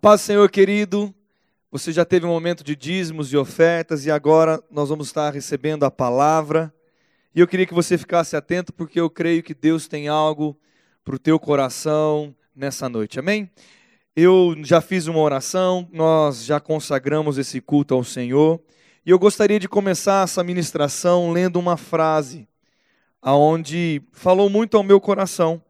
paz Senhor, querido. Você já teve um momento de dízimos e ofertas e agora nós vamos estar recebendo a palavra. E eu queria que você ficasse atento porque eu creio que Deus tem algo para o teu coração nessa noite. Amém? Eu já fiz uma oração, nós já consagramos esse culto ao Senhor. E eu gostaria de começar essa ministração lendo uma frase aonde falou muito ao meu coração.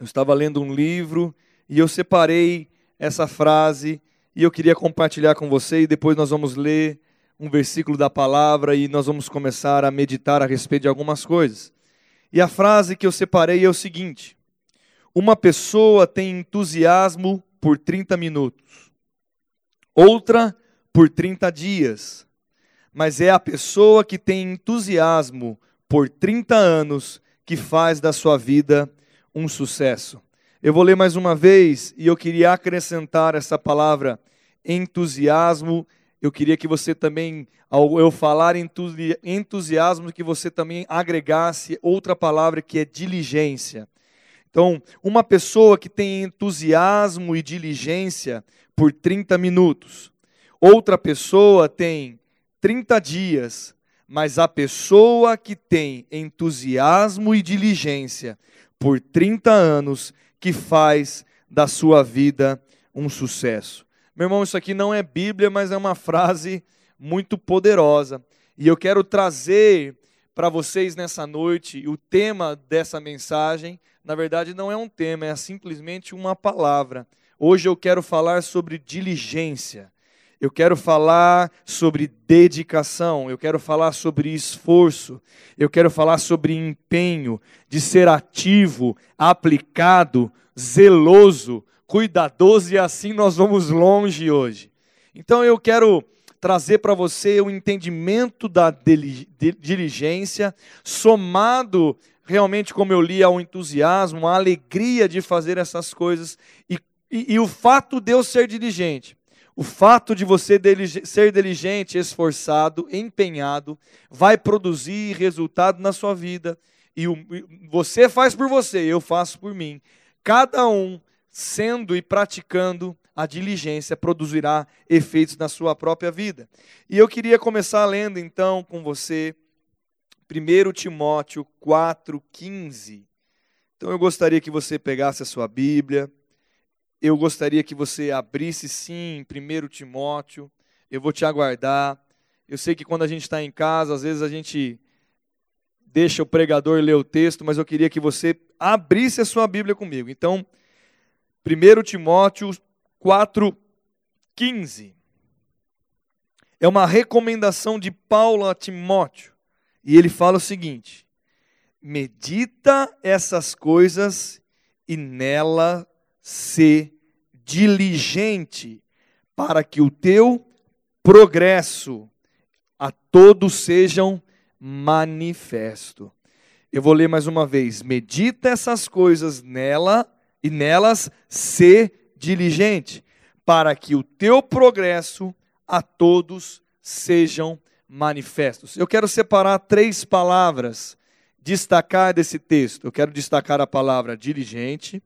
Eu estava lendo um livro e eu separei essa frase e eu queria compartilhar com você e depois nós vamos ler um versículo da palavra e nós vamos começar a meditar a respeito de algumas coisas. E a frase que eu separei é o seguinte: Uma pessoa tem entusiasmo por 30 minutos, outra por 30 dias, mas é a pessoa que tem entusiasmo por 30 anos que faz da sua vida um sucesso. Eu vou ler mais uma vez e eu queria acrescentar essa palavra entusiasmo. Eu queria que você também, ao eu falar entusiasmo, que você também agregasse outra palavra que é diligência. Então, uma pessoa que tem entusiasmo e diligência por 30 minutos, outra pessoa tem 30 dias, mas a pessoa que tem entusiasmo e diligência por 30 anos, que faz da sua vida um sucesso. Meu irmão, isso aqui não é Bíblia, mas é uma frase muito poderosa. E eu quero trazer para vocês nessa noite o tema dessa mensagem. Na verdade, não é um tema, é simplesmente uma palavra. Hoje eu quero falar sobre diligência. Eu quero falar sobre dedicação, eu quero falar sobre esforço, eu quero falar sobre empenho, de ser ativo, aplicado, zeloso, cuidadoso e assim nós vamos longe hoje. Então eu quero trazer para você o entendimento da diligência, somado realmente, como eu li, ao entusiasmo, à alegria de fazer essas coisas e, e, e o fato de eu ser diligente o fato de você ser diligente, esforçado, empenhado, vai produzir resultado na sua vida. E você faz por você, eu faço por mim. Cada um sendo e praticando a diligência produzirá efeitos na sua própria vida. E eu queria começar lendo então com você 1 Timóteo 4,15. Então eu gostaria que você pegasse a sua Bíblia eu gostaria que você abrisse sim 1 Timóteo. Eu vou te aguardar. Eu sei que quando a gente está em casa, às vezes a gente deixa o pregador ler o texto, mas eu queria que você abrisse a sua Bíblia comigo. Então, 1 Timóteo 4,15. É uma recomendação de Paulo a Timóteo. E ele fala o seguinte: medita essas coisas e nela se diligente para que o teu progresso a todos sejam manifesto. Eu vou ler mais uma vez. Medita essas coisas nela e nelas se diligente, para que o teu progresso a todos sejam manifestos. Eu quero separar três palavras, destacar desse texto. Eu quero destacar a palavra diligente,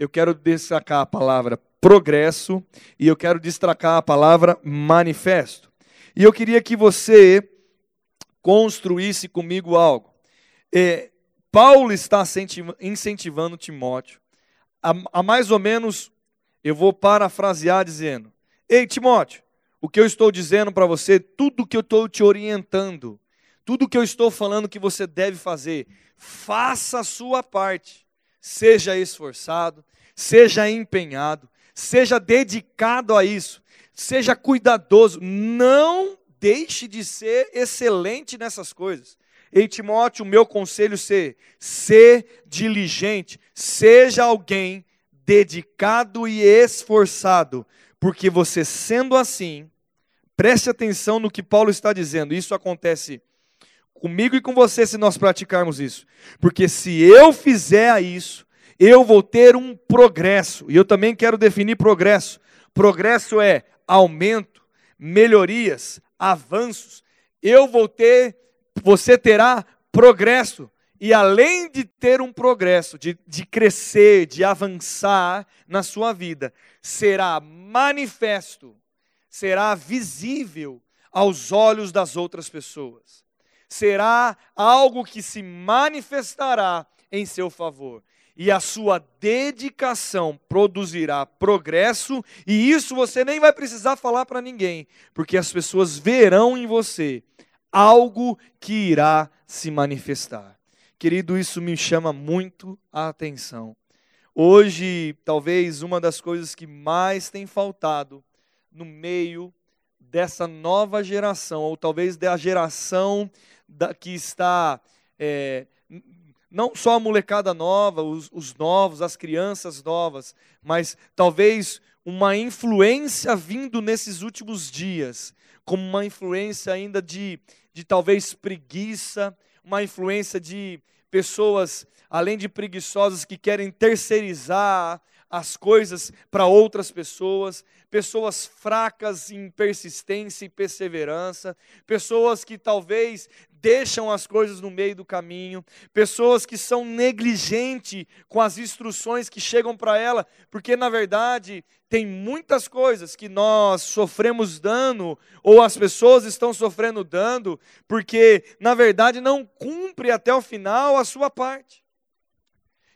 eu quero destacar a palavra progresso e eu quero destacar a palavra manifesto. E eu queria que você construísse comigo algo. É, Paulo está incentivando Timóteo a, a mais ou menos, eu vou parafrasear dizendo: Ei, Timóteo, o que eu estou dizendo para você, tudo que eu estou te orientando, tudo que eu estou falando que você deve fazer, faça a sua parte. Seja esforçado, seja empenhado, seja dedicado a isso, seja cuidadoso, não deixe de ser excelente nessas coisas. Ei, Timóteo, o meu conselho é ser diligente, seja alguém dedicado e esforçado, porque você sendo assim, preste atenção no que Paulo está dizendo, isso acontece comigo e com você se nós praticarmos isso, porque se eu fizer isso, eu vou ter um progresso. E eu também quero definir progresso. Progresso é aumento, melhorias, avanços. Eu vou ter, você terá progresso. e além de ter um progresso, de, de crescer, de avançar na sua vida, será manifesto, será visível aos olhos das outras pessoas. Será algo que se manifestará em seu favor. E a sua dedicação produzirá progresso, e isso você nem vai precisar falar para ninguém, porque as pessoas verão em você algo que irá se manifestar. Querido, isso me chama muito a atenção. Hoje, talvez uma das coisas que mais tem faltado no meio dessa nova geração, ou talvez da geração da, que está, é, não só a molecada nova, os, os novos, as crianças novas, mas talvez uma influência vindo nesses últimos dias, como uma influência ainda de, de talvez preguiça, uma influência de pessoas, além de preguiçosas, que querem terceirizar as coisas para outras pessoas, pessoas fracas em persistência e perseverança, pessoas que talvez deixam as coisas no meio do caminho, pessoas que são negligentes com as instruções que chegam para ela, porque na verdade tem muitas coisas que nós sofremos dano ou as pessoas estão sofrendo dano, porque na verdade não cumpre até o final a sua parte.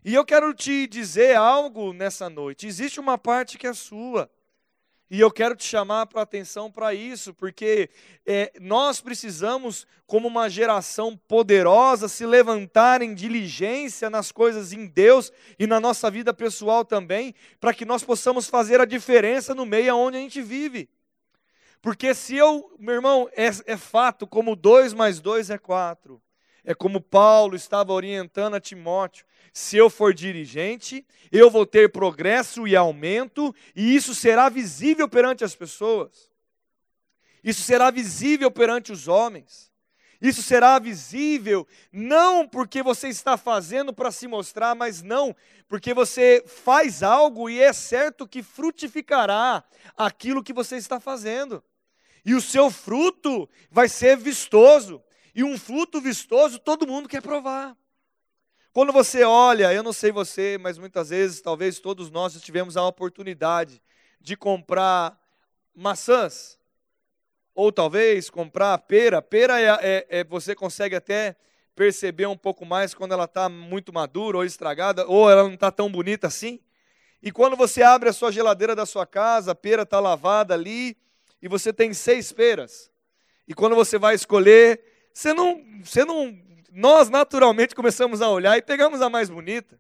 E eu quero te dizer algo nessa noite. Existe uma parte que é sua. E eu quero te chamar para atenção para isso, porque é, nós precisamos, como uma geração poderosa, se levantar em diligência nas coisas em Deus e na nossa vida pessoal também, para que nós possamos fazer a diferença no meio onde a gente vive. Porque se eu, meu irmão, é, é fato, como dois mais dois é quatro. É como Paulo estava orientando a Timóteo. Se eu for dirigente, eu vou ter progresso e aumento, e isso será visível perante as pessoas. Isso será visível perante os homens. Isso será visível não porque você está fazendo para se mostrar, mas não, porque você faz algo e é certo que frutificará aquilo que você está fazendo. E o seu fruto vai ser vistoso. E um fruto vistoso todo mundo quer provar. Quando você olha, eu não sei você, mas muitas vezes, talvez todos nós tivemos a oportunidade de comprar maçãs, ou talvez comprar pera. Pera é, é, é você consegue até perceber um pouco mais quando ela está muito madura ou estragada, ou ela não está tão bonita assim. E quando você abre a sua geladeira da sua casa, a pera está lavada ali, e você tem seis peras. E quando você vai escolher, você não, você não. Nós naturalmente começamos a olhar e pegamos a mais bonita. O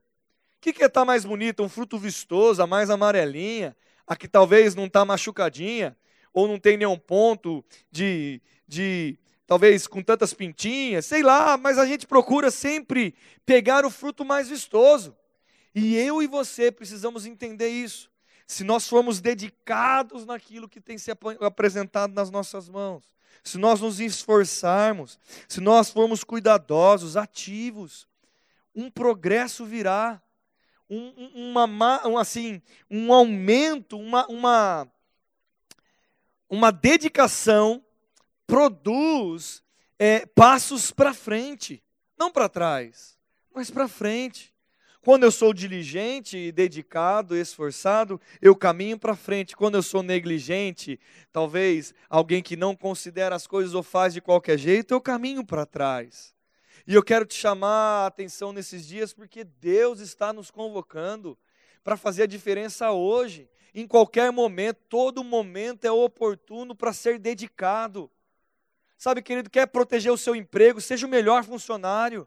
que, que é tá mais bonita? Um fruto vistoso, a mais amarelinha, a que talvez não está machucadinha, ou não tem nenhum ponto de, de talvez com tantas pintinhas, sei lá, mas a gente procura sempre pegar o fruto mais vistoso. E eu e você precisamos entender isso. Se nós formos dedicados naquilo que tem se apresentado nas nossas mãos, se nós nos esforçarmos, se nós formos cuidadosos, ativos, um progresso virá, um, uma, um, assim, um aumento, uma, uma, uma dedicação produz é, passos para frente, não para trás, mas para frente. Quando eu sou diligente, dedicado, esforçado, eu caminho para frente. Quando eu sou negligente, talvez alguém que não considera as coisas ou faz de qualquer jeito, eu caminho para trás. E eu quero te chamar a atenção nesses dias porque Deus está nos convocando para fazer a diferença hoje. Em qualquer momento, todo momento é oportuno para ser dedicado. Sabe, querido, quer proteger o seu emprego, seja o melhor funcionário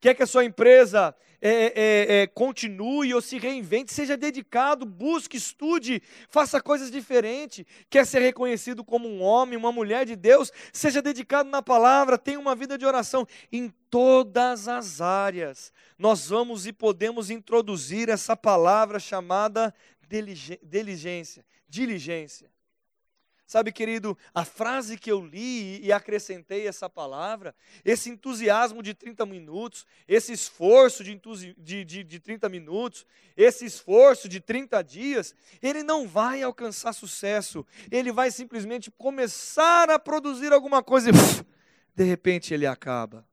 quer que a sua empresa é, é, é, continue ou se reinvente, seja dedicado, busque, estude, faça coisas diferentes. Quer ser reconhecido como um homem, uma mulher de Deus, seja dedicado na palavra, tenha uma vida de oração. Em todas as áreas, nós vamos e podemos introduzir essa palavra chamada diligência. diligência. Sabe, querido, a frase que eu li e acrescentei essa palavra, esse entusiasmo de 30 minutos, esse esforço de, de, de, de 30 minutos, esse esforço de 30 dias, ele não vai alcançar sucesso, ele vai simplesmente começar a produzir alguma coisa e, de repente, ele acaba.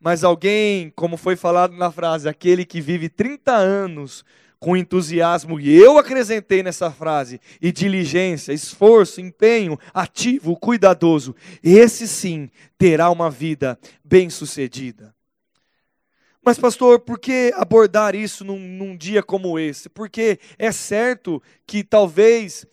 Mas alguém, como foi falado na frase, aquele que vive 30 anos com entusiasmo, e eu acrescentei nessa frase, e diligência, esforço, empenho, ativo, cuidadoso, esse sim terá uma vida bem-sucedida. Mas, pastor, por que abordar isso num, num, dia como esse? Porque é certo que talvez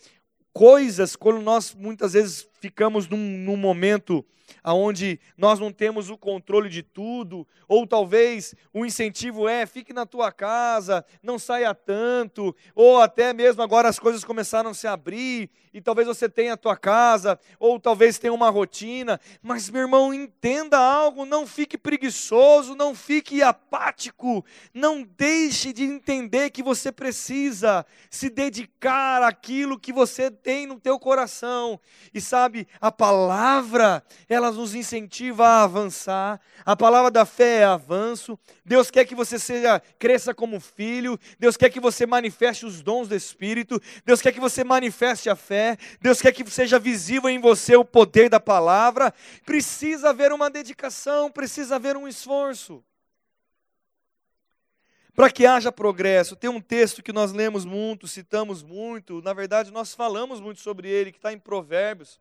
coisas, quando nós muitas vezes ficamos num, num momento onde nós não temos o controle de tudo, ou talvez o incentivo é fique na tua casa, não saia tanto, ou até mesmo agora as coisas começaram a se abrir e talvez você tenha a tua casa, ou talvez tenha uma rotina, mas meu irmão, entenda algo, não fique preguiçoso, não fique apático, não deixe de entender que você precisa se dedicar àquilo que você tem no teu coração. E sabe, a palavra, ela nos incentiva a avançar. A palavra da fé é avanço. Deus quer que você seja cresça como filho. Deus quer que você manifeste os dons do Espírito. Deus quer que você manifeste a fé. Deus quer que seja visível em você o poder da palavra. Precisa haver uma dedicação, precisa haver um esforço. Para que haja progresso, tem um texto que nós lemos muito, citamos muito, na verdade nós falamos muito sobre ele, que está em Provérbios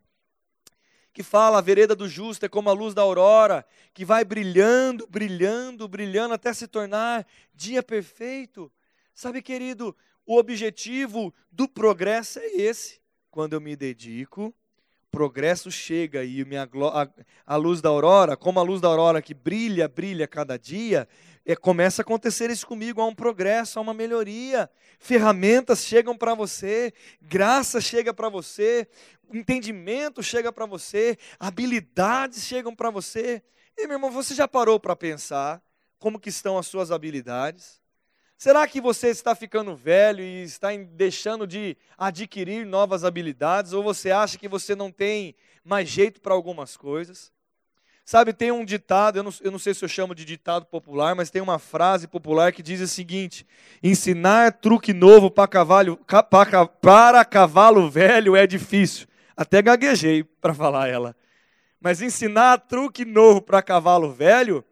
que fala a vereda do justo é como a luz da aurora, que vai brilhando, brilhando, brilhando até se tornar dia perfeito. Sabe, querido, o objetivo do progresso é esse. Quando eu me dedico, progresso chega e minha, a, a luz da aurora, como a luz da aurora que brilha, brilha cada dia, é, começa a acontecer isso comigo, há um progresso, há uma melhoria. Ferramentas chegam para você, graça chega para você, entendimento chega para você, habilidades chegam para você. E meu irmão, você já parou para pensar como que estão as suas habilidades? Será que você está ficando velho e está deixando de adquirir novas habilidades? Ou você acha que você não tem mais jeito para algumas coisas? Sabe, tem um ditado, eu não, eu não sei se eu chamo de ditado popular, mas tem uma frase popular que diz o seguinte: ensinar truque novo para cavalo, para cavalo velho é difícil. Até gaguejei para falar ela. Mas ensinar truque novo para cavalo velho,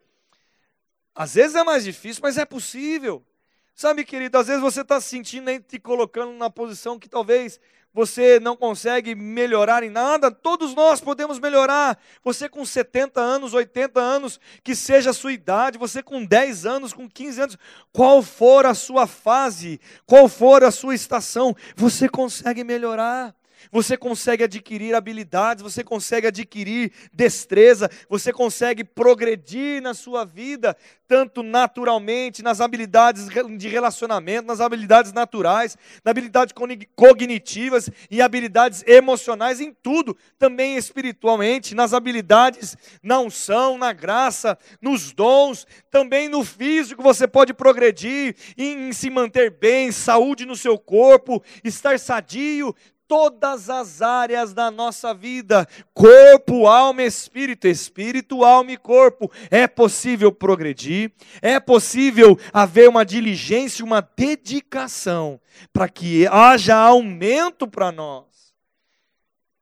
às vezes é mais difícil, mas é possível. Sabe, querido, às vezes você está se sentindo aí, te colocando numa posição que talvez você não consegue melhorar em nada, todos nós podemos melhorar. Você com 70 anos, 80 anos, que seja a sua idade, você com 10 anos, com 15 anos, qual for a sua fase, qual for a sua estação, você consegue melhorar você consegue adquirir habilidades, você consegue adquirir destreza, você consegue progredir na sua vida, tanto naturalmente, nas habilidades de relacionamento, nas habilidades naturais, nas habilidades cognitivas e habilidades emocionais, em tudo, também espiritualmente, nas habilidades na unção, na graça, nos dons, também no físico você pode progredir em se manter bem, saúde no seu corpo, estar sadio, todas as áreas da nossa vida, corpo, alma, espírito, espírito, alma e corpo. É possível progredir, é possível haver uma diligência, uma dedicação para que haja aumento para nós.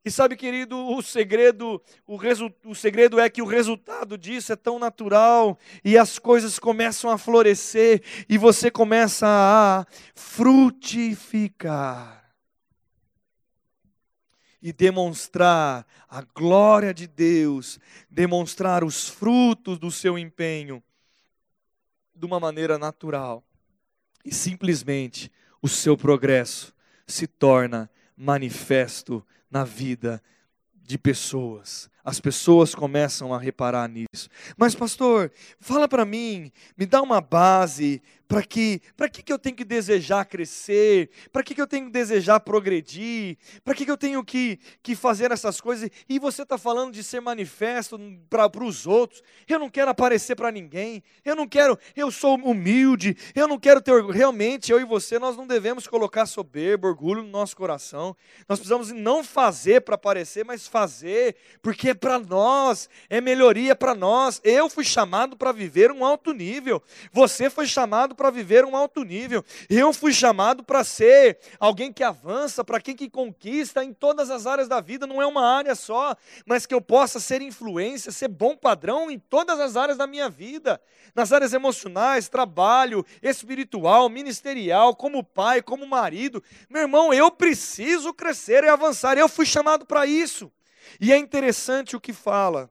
E sabe, querido, o segredo, o, resu, o segredo é que o resultado disso é tão natural e as coisas começam a florescer e você começa a frutificar e demonstrar a glória de Deus, demonstrar os frutos do seu empenho de uma maneira natural. E simplesmente o seu progresso se torna manifesto na vida de pessoas. As pessoas começam a reparar nisso. Mas pastor, fala para mim, me dá uma base para que, para que, que eu tenho que desejar crescer? Para que, que eu tenho que desejar progredir? Para que, que eu tenho que, que fazer essas coisas? E você está falando de ser manifesto para os outros. Eu não quero aparecer para ninguém. Eu não quero, eu sou humilde. Eu não quero ter. Realmente, eu e você, nós não devemos colocar soberba, orgulho no nosso coração. Nós precisamos não fazer para aparecer, mas fazer, porque é para nós, é melhoria para nós. Eu fui chamado para viver um alto nível. Você foi chamado para viver um alto nível. Eu fui chamado para ser alguém que avança, para quem que conquista em todas as áreas da vida, não é uma área só, mas que eu possa ser influência, ser bom padrão em todas as áreas da minha vida, nas áreas emocionais, trabalho, espiritual, ministerial, como pai, como marido. Meu irmão, eu preciso crescer e avançar. Eu fui chamado para isso. E é interessante o que fala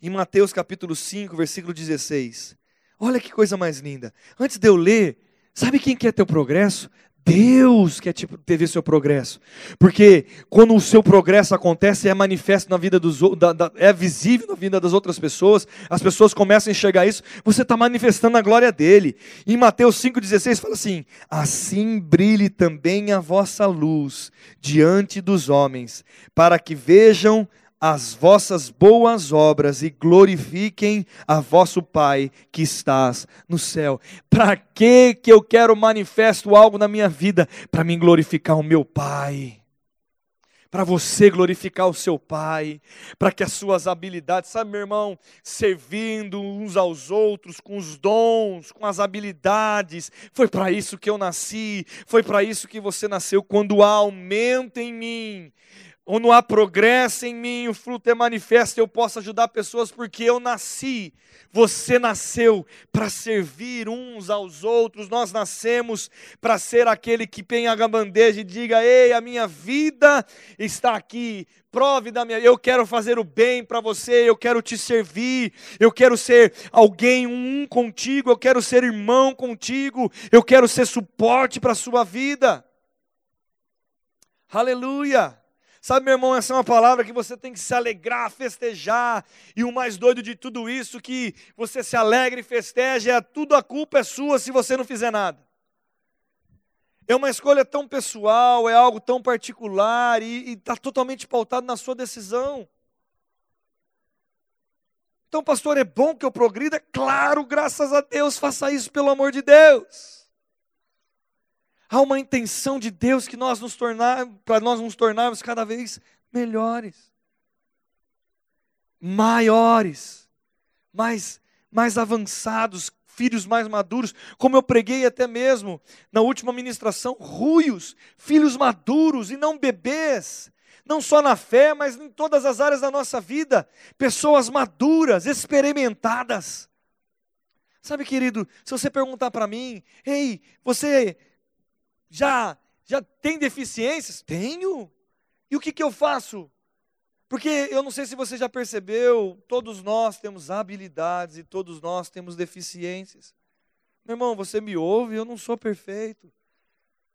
em Mateus capítulo 5, versículo 16. Olha que coisa mais linda. Antes de eu ler, sabe quem quer teu progresso? Deus quer te, ter seu progresso. Porque quando o seu progresso acontece, é manifesto na vida dos da, da, é visível na vida das outras pessoas, as pessoas começam a enxergar isso, você está manifestando a glória dele. Em Mateus 5,16 fala assim: Assim brilhe também a vossa luz diante dos homens, para que vejam as vossas boas obras e glorifiquem a vosso Pai que estás no céu. Para que que eu quero manifesto algo na minha vida? Para mim glorificar o meu Pai. Para você glorificar o seu Pai, para que as suas habilidades, sabe, meu irmão, servindo uns aos outros com os dons, com as habilidades, foi para isso que eu nasci, foi para isso que você nasceu. Quando há aumento em mim, ou não há progresso em mim, o fruto é manifesto, eu posso ajudar pessoas porque eu nasci. Você nasceu para servir uns aos outros, nós nascemos para ser aquele que pega a bandeja e diga: Ei, a minha vida está aqui, prove da minha. Eu quero fazer o bem para você, eu quero te servir, eu quero ser alguém um contigo, eu quero ser irmão contigo, eu quero ser suporte para a sua vida. Aleluia! Sabe, meu irmão, essa é uma palavra que você tem que se alegrar, festejar. E o mais doido de tudo isso, que você se alegre e festeja, é tudo a culpa é sua se você não fizer nada. É uma escolha tão pessoal, é algo tão particular e está totalmente pautado na sua decisão. Então, pastor, é bom que eu progrida? Claro, graças a Deus, faça isso pelo amor de Deus. Há uma intenção de Deus que nós nos tornar, para nós nos tornarmos cada vez melhores, maiores, mais, mais avançados, filhos mais maduros, como eu preguei até mesmo na última ministração, ruios, filhos maduros e não bebês, não só na fé, mas em todas as áreas da nossa vida, pessoas maduras, experimentadas. Sabe, querido, se você perguntar para mim, ei, você já já tem deficiências? Tenho. E o que, que eu faço? Porque eu não sei se você já percebeu, todos nós temos habilidades e todos nós temos deficiências. Meu irmão, você me ouve, eu não sou perfeito.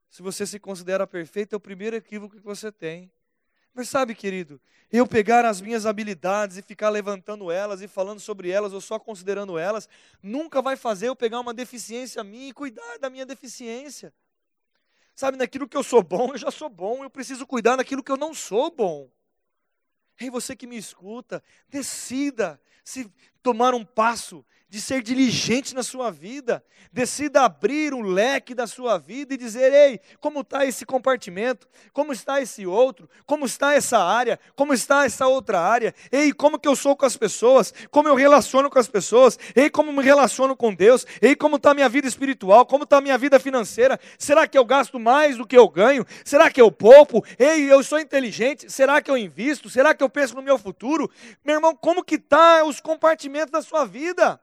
Se você se considera perfeito, é o primeiro equívoco que você tem. Mas sabe, querido, eu pegar as minhas habilidades e ficar levantando elas e falando sobre elas ou só considerando elas, nunca vai fazer eu pegar uma deficiência minha e cuidar da minha deficiência. Sabe, naquilo que eu sou bom, eu já sou bom, eu preciso cuidar naquilo que eu não sou bom. Ei, você que me escuta, decida se tomar um passo de ser diligente na sua vida. Decida abrir um leque da sua vida e dizer: ei, como está esse compartimento? Como está esse outro? Como está essa área? Como está essa outra área? Ei, como que eu sou com as pessoas? Como eu relaciono com as pessoas? Ei, como me relaciono com Deus? Ei, como está a minha vida espiritual? Como está a minha vida financeira? Será que eu gasto mais do que eu ganho? Será que eu poupo? Ei, eu sou inteligente? Será que eu invisto? Será que eu penso no meu futuro? Meu irmão, como que está os compartimentos da sua vida?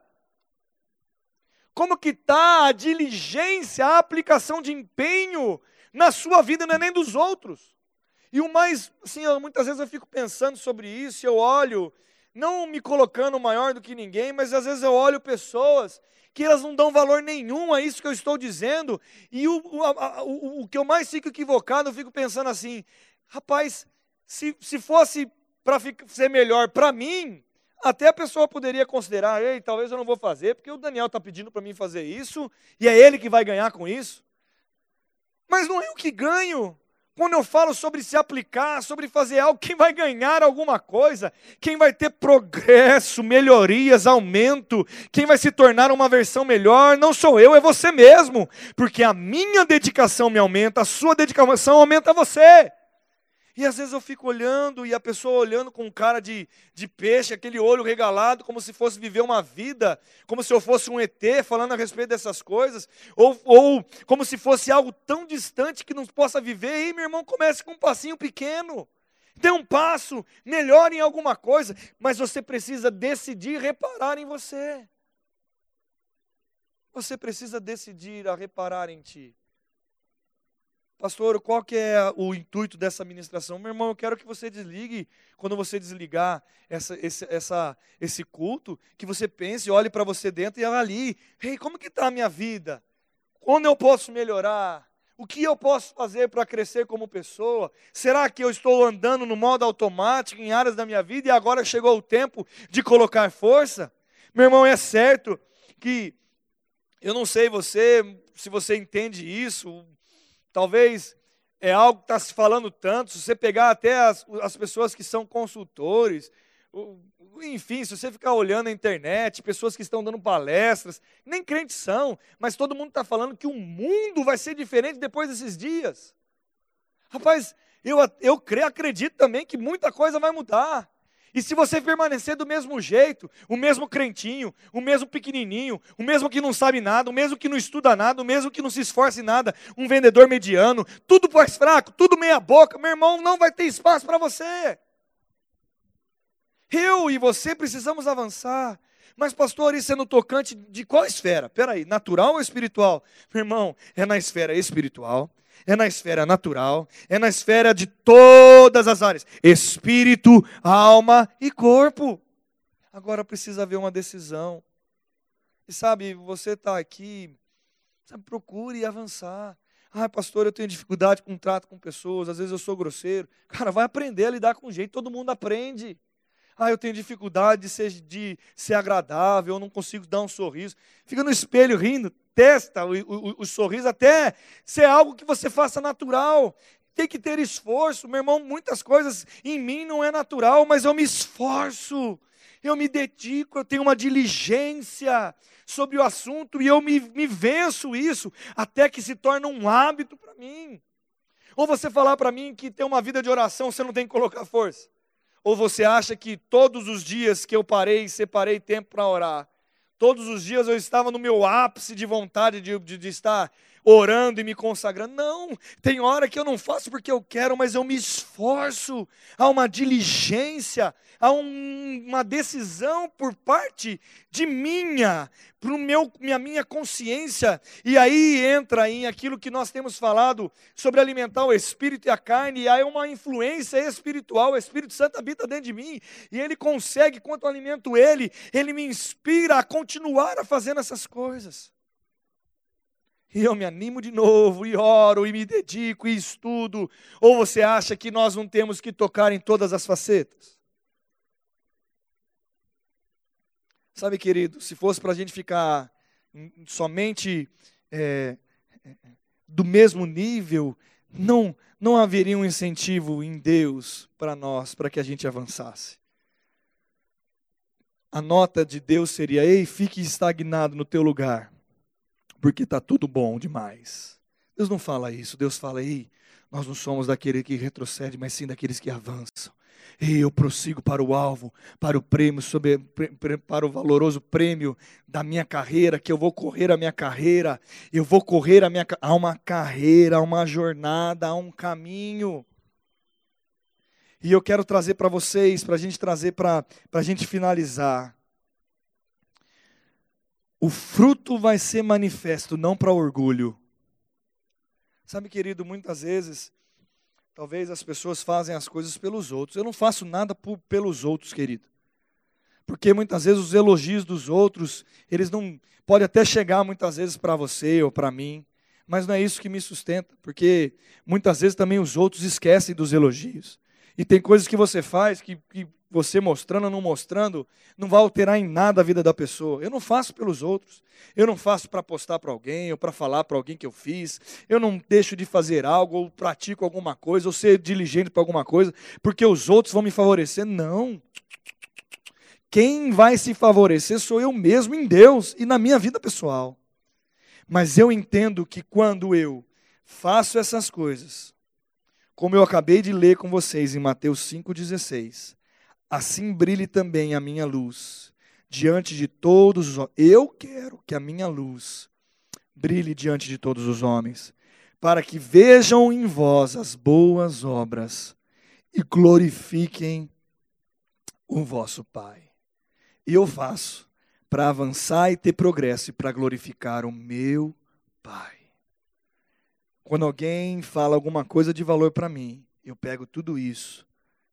Como que está a diligência, a aplicação de empenho na sua vida, não é nem dos outros. E o mais, assim, eu, muitas vezes eu fico pensando sobre isso, eu olho, não me colocando maior do que ninguém, mas às vezes eu olho pessoas que elas não dão valor nenhum a isso que eu estou dizendo, e o, a, o, o que eu mais fico equivocado, eu fico pensando assim, rapaz, se, se fosse para ser melhor para mim, até a pessoa poderia considerar, ei, talvez eu não vou fazer, porque o Daniel está pedindo para mim fazer isso, e é ele que vai ganhar com isso. Mas não é o que ganho. Quando eu falo sobre se aplicar, sobre fazer algo, quem vai ganhar alguma coisa, quem vai ter progresso, melhorias, aumento, quem vai se tornar uma versão melhor, não sou eu, é você mesmo. Porque a minha dedicação me aumenta, a sua dedicação aumenta você. E às vezes eu fico olhando e a pessoa olhando com cara de, de peixe, aquele olho regalado, como se fosse viver uma vida, como se eu fosse um ET falando a respeito dessas coisas, ou, ou como se fosse algo tão distante que não possa viver. E meu irmão, comece com um passinho pequeno. Dê um passo, melhore em alguma coisa, mas você precisa decidir reparar em você. Você precisa decidir a reparar em ti. Pastor, qual que é o intuito dessa ministração? Meu irmão, eu quero que você desligue, quando você desligar essa, esse, essa, esse culto, que você pense, olhe para você dentro e avalie. Ei, como que está a minha vida? Onde eu posso melhorar? O que eu posso fazer para crescer como pessoa? Será que eu estou andando no modo automático em áreas da minha vida e agora chegou o tempo de colocar força? Meu irmão, é certo que eu não sei você, se você entende isso, talvez é algo que está se falando tanto, se você pegar até as, as pessoas que são consultores, enfim, se você ficar olhando a internet, pessoas que estão dando palestras, nem crentes são, mas todo mundo está falando que o mundo vai ser diferente depois desses dias. Rapaz, eu, eu creio, acredito também que muita coisa vai mudar. E se você permanecer do mesmo jeito, o mesmo crentinho, o mesmo pequenininho, o mesmo que não sabe nada, o mesmo que não estuda nada, o mesmo que não se esforça em nada, um vendedor mediano, tudo mais fraco, tudo meia boca, meu irmão, não vai ter espaço para você. Eu e você precisamos avançar. Mas, pastor, isso é no tocante de qual esfera? Peraí, natural ou espiritual? Meu irmão, é na esfera espiritual, é na esfera natural, é na esfera de todas as áreas: espírito, alma e corpo. Agora precisa haver uma decisão. E sabe, você está aqui, sabe, procure avançar. Ah, pastor, eu tenho dificuldade com trato com pessoas, às vezes eu sou grosseiro. Cara, vai aprender a lidar com jeito, todo mundo aprende. Ah, eu tenho dificuldade de ser, de ser agradável, eu não consigo dar um sorriso. Fica no espelho rindo, testa o, o, o sorriso até ser algo que você faça natural. Tem que ter esforço, meu irmão. Muitas coisas em mim não é natural, mas eu me esforço, eu me dedico, eu tenho uma diligência sobre o assunto e eu me, me venço isso até que se torna um hábito para mim. Ou você falar para mim que ter uma vida de oração você não tem que colocar força. Ou você acha que todos os dias que eu parei, separei tempo para orar, todos os dias eu estava no meu ápice de vontade de, de, de, estar orando e me consagrando. Não, tem hora que eu não faço porque eu quero, mas eu me esforço. Há uma diligência, há um, uma decisão por parte de minha, para meu, minha, minha consciência. E aí entra em aquilo que nós temos falado sobre alimentar o espírito e a carne, e aí uma influência espiritual. O Espírito Santo habita dentro de mim, e ele consegue, quanto alimento ele, ele me inspira a continuar a fazer essas coisas. E eu me animo de novo, e oro, e me dedico, e estudo. Ou você acha que nós não temos que tocar em todas as facetas? Sabe, querido, se fosse para a gente ficar somente é, do mesmo nível, não, não haveria um incentivo em Deus para nós, para que a gente avançasse. A nota de Deus seria: ei, fique estagnado no teu lugar porque está tudo bom demais. Deus não fala isso, Deus fala, ei, nós não somos daquele que retrocede, mas sim daqueles que avançam. Ei, eu prossigo para o alvo, para o prêmio, sobre, para o valoroso prêmio da minha carreira, que eu vou correr a minha carreira, eu vou correr a minha há uma carreira, há uma jornada, há um caminho. E eu quero trazer para vocês, para a gente trazer para a gente finalizar o fruto vai ser manifesto, não para orgulho. Sabe, querido, muitas vezes, talvez as pessoas fazem as coisas pelos outros. Eu não faço nada por, pelos outros, querido. Porque muitas vezes os elogios dos outros, eles não podem até chegar muitas vezes para você ou para mim, mas não é isso que me sustenta, porque muitas vezes também os outros esquecem dos elogios. E tem coisas que você faz que, que você mostrando ou não mostrando, não vai alterar em nada a vida da pessoa. Eu não faço pelos outros. Eu não faço para postar para alguém ou para falar para alguém que eu fiz. Eu não deixo de fazer algo ou pratico alguma coisa ou ser diligente para alguma coisa porque os outros vão me favorecer. Não. Quem vai se favorecer sou eu mesmo em Deus e na minha vida pessoal. Mas eu entendo que quando eu faço essas coisas, como eu acabei de ler com vocês em Mateus 5,16. Assim brilhe também a minha luz diante de todos os Eu quero que a minha luz brilhe diante de todos os homens, para que vejam em vós as boas obras e glorifiquem o vosso Pai. E eu faço para avançar e ter progresso e para glorificar o meu Pai. Quando alguém fala alguma coisa de valor para mim, eu pego tudo isso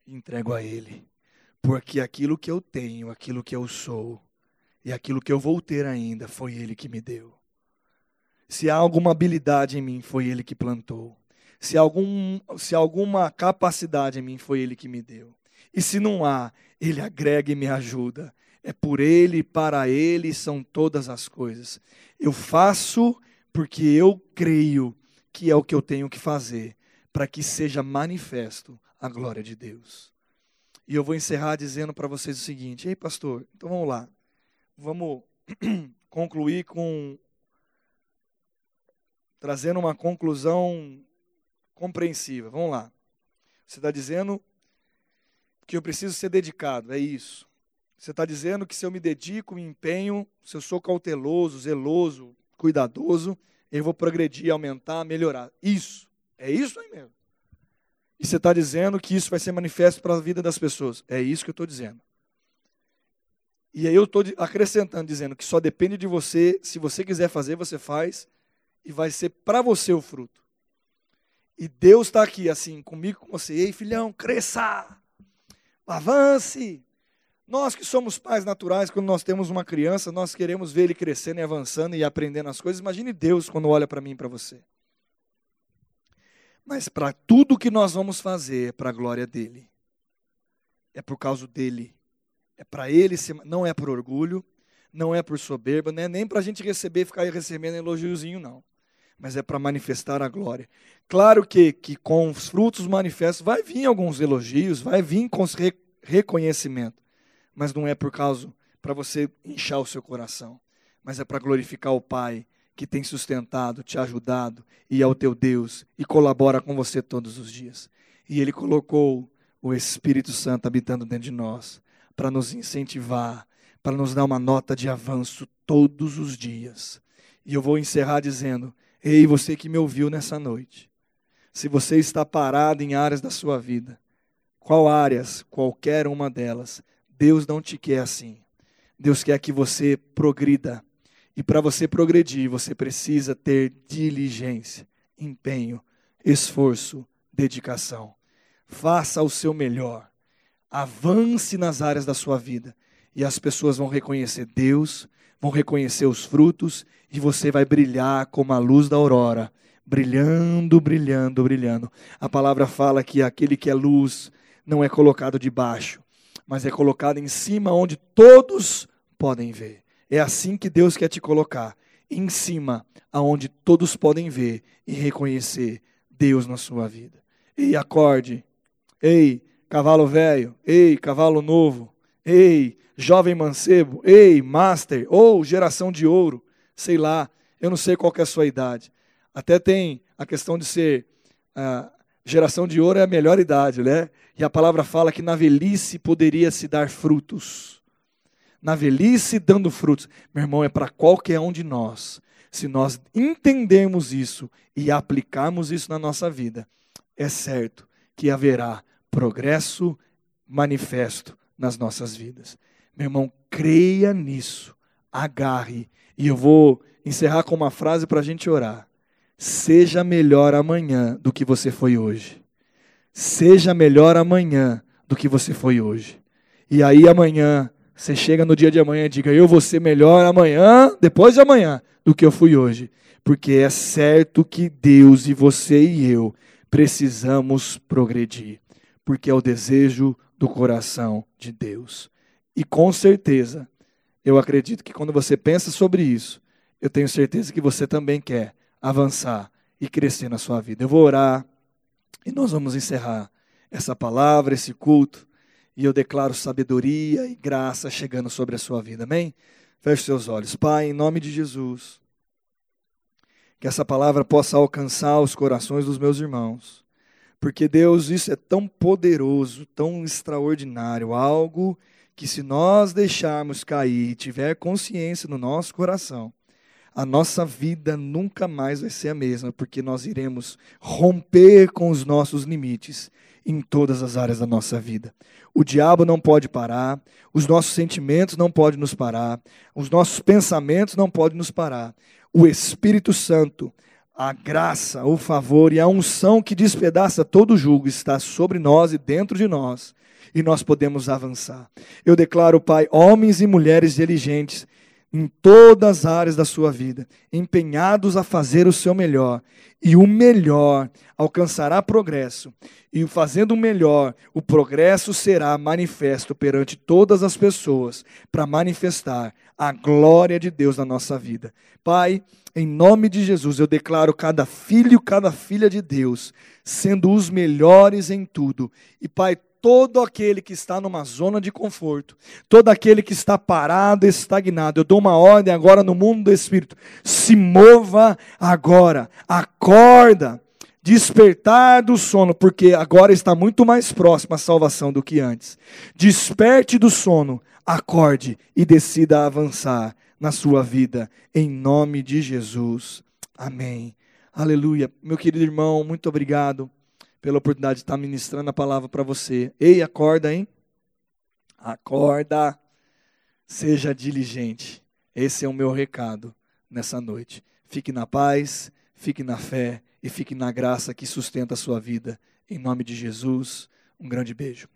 e entrego a Ele. Porque aquilo que eu tenho, aquilo que eu sou e aquilo que eu vou ter ainda, foi Ele que me deu. Se há alguma habilidade em mim, foi Ele que plantou. Se, algum, se alguma capacidade em mim, foi Ele que me deu. E se não há, Ele agrega e me ajuda. É por Ele, para Ele são todas as coisas. Eu faço porque eu creio que é o que eu tenho que fazer para que seja manifesto a glória de Deus. E eu vou encerrar dizendo para vocês o seguinte: ei, pastor, então vamos lá. Vamos concluir com. trazendo uma conclusão compreensiva. Vamos lá. Você está dizendo que eu preciso ser dedicado, é isso. Você está dizendo que se eu me dedico, me empenho, se eu sou cauteloso, zeloso, cuidadoso, eu vou progredir, aumentar, melhorar. Isso. É isso aí mesmo. E você está dizendo que isso vai ser manifesto para a vida das pessoas. É isso que eu estou dizendo. E aí eu estou acrescentando, dizendo que só depende de você. Se você quiser fazer, você faz. E vai ser para você o fruto. E Deus está aqui, assim, comigo, com você. Ei, filhão, cresça! Avance! Nós que somos pais naturais, quando nós temos uma criança, nós queremos ver ele crescendo e avançando e aprendendo as coisas. Imagine Deus quando olha para mim e para você. Mas para tudo que nós vamos fazer é para a glória dele. É por causa dele. É para ele, não é por orgulho, não é por soberba, não é nem para a gente receber, ficar recebendo elogiozinho, não. Mas é para manifestar a glória. Claro que, que com os frutos manifestos vai vir alguns elogios, vai vir com reconhecimento. Mas não é por causa para você inchar o seu coração, mas é para glorificar o Pai que tem sustentado, te ajudado e é o teu Deus e colabora com você todos os dias. E Ele colocou o Espírito Santo habitando dentro de nós para nos incentivar, para nos dar uma nota de avanço todos os dias. E eu vou encerrar dizendo: Ei, você que me ouviu nessa noite, se você está parado em áreas da sua vida, qual áreas, qualquer uma delas, Deus não te quer assim. Deus quer que você progrida e para você progredir, você precisa ter diligência, empenho, esforço, dedicação. Faça o seu melhor. Avance nas áreas da sua vida. E as pessoas vão reconhecer Deus, vão reconhecer os frutos, e você vai brilhar como a luz da aurora brilhando, brilhando, brilhando. A palavra fala que aquele que é luz não é colocado debaixo, mas é colocado em cima onde todos podem ver. É assim que Deus quer te colocar, em cima, aonde todos podem ver e reconhecer Deus na sua vida. Ei, acorde. Ei, cavalo velho. Ei, cavalo novo. Ei, jovem mancebo. Ei, master. Ou geração de ouro. Sei lá. Eu não sei qual é a sua idade. Até tem a questão de ser. Ah, geração de ouro é a melhor idade, né? E a palavra fala que na velhice poderia se dar frutos na velhice dando frutos. Meu irmão, é para qualquer um de nós. Se nós entendermos isso e aplicarmos isso na nossa vida, é certo que haverá progresso manifesto nas nossas vidas. Meu irmão, creia nisso, agarre. E eu vou encerrar com uma frase para a gente orar. Seja melhor amanhã do que você foi hoje. Seja melhor amanhã do que você foi hoje. E aí amanhã você chega no dia de amanhã e diga: Eu vou ser melhor amanhã, depois de amanhã, do que eu fui hoje. Porque é certo que Deus e você e eu precisamos progredir. Porque é o desejo do coração de Deus. E com certeza, eu acredito que quando você pensa sobre isso, eu tenho certeza que você também quer avançar e crescer na sua vida. Eu vou orar e nós vamos encerrar essa palavra, esse culto. E eu declaro sabedoria e graça chegando sobre a sua vida. Amém? Feche seus olhos. Pai, em nome de Jesus, que essa palavra possa alcançar os corações dos meus irmãos. Porque Deus, isso é tão poderoso, tão extraordinário, algo que se nós deixarmos cair e tiver consciência no nosso coração, a nossa vida nunca mais vai ser a mesma, porque nós iremos romper com os nossos limites em todas as áreas da nossa vida. O diabo não pode parar, os nossos sentimentos não podem nos parar, os nossos pensamentos não podem nos parar. O Espírito Santo, a graça, o favor e a unção que despedaça todo o jugo está sobre nós e dentro de nós, e nós podemos avançar. Eu declaro, Pai, homens e mulheres diligentes em todas as áreas da sua vida, empenhados a fazer o seu melhor, e o melhor alcançará progresso, e fazendo o melhor, o progresso será manifesto perante todas as pessoas, para manifestar a glória de Deus na nossa vida. Pai, em nome de Jesus, eu declaro cada filho, cada filha de Deus, sendo os melhores em tudo. E Pai, todo aquele que está numa zona de conforto, todo aquele que está parado, estagnado. Eu dou uma ordem agora no mundo do Espírito: se mova agora, acorda, despertar do sono, porque agora está muito mais próxima a salvação do que antes. Desperte do sono, acorde e decida avançar na sua vida, em nome de Jesus. Amém. Aleluia. Meu querido irmão, muito obrigado pela oportunidade de estar ministrando a palavra para você. Ei, acorda, hein? Acorda. Seja diligente. Esse é o meu recado nessa noite. Fique na paz, fique na fé e fique na graça que sustenta a sua vida. Em nome de Jesus, um grande beijo.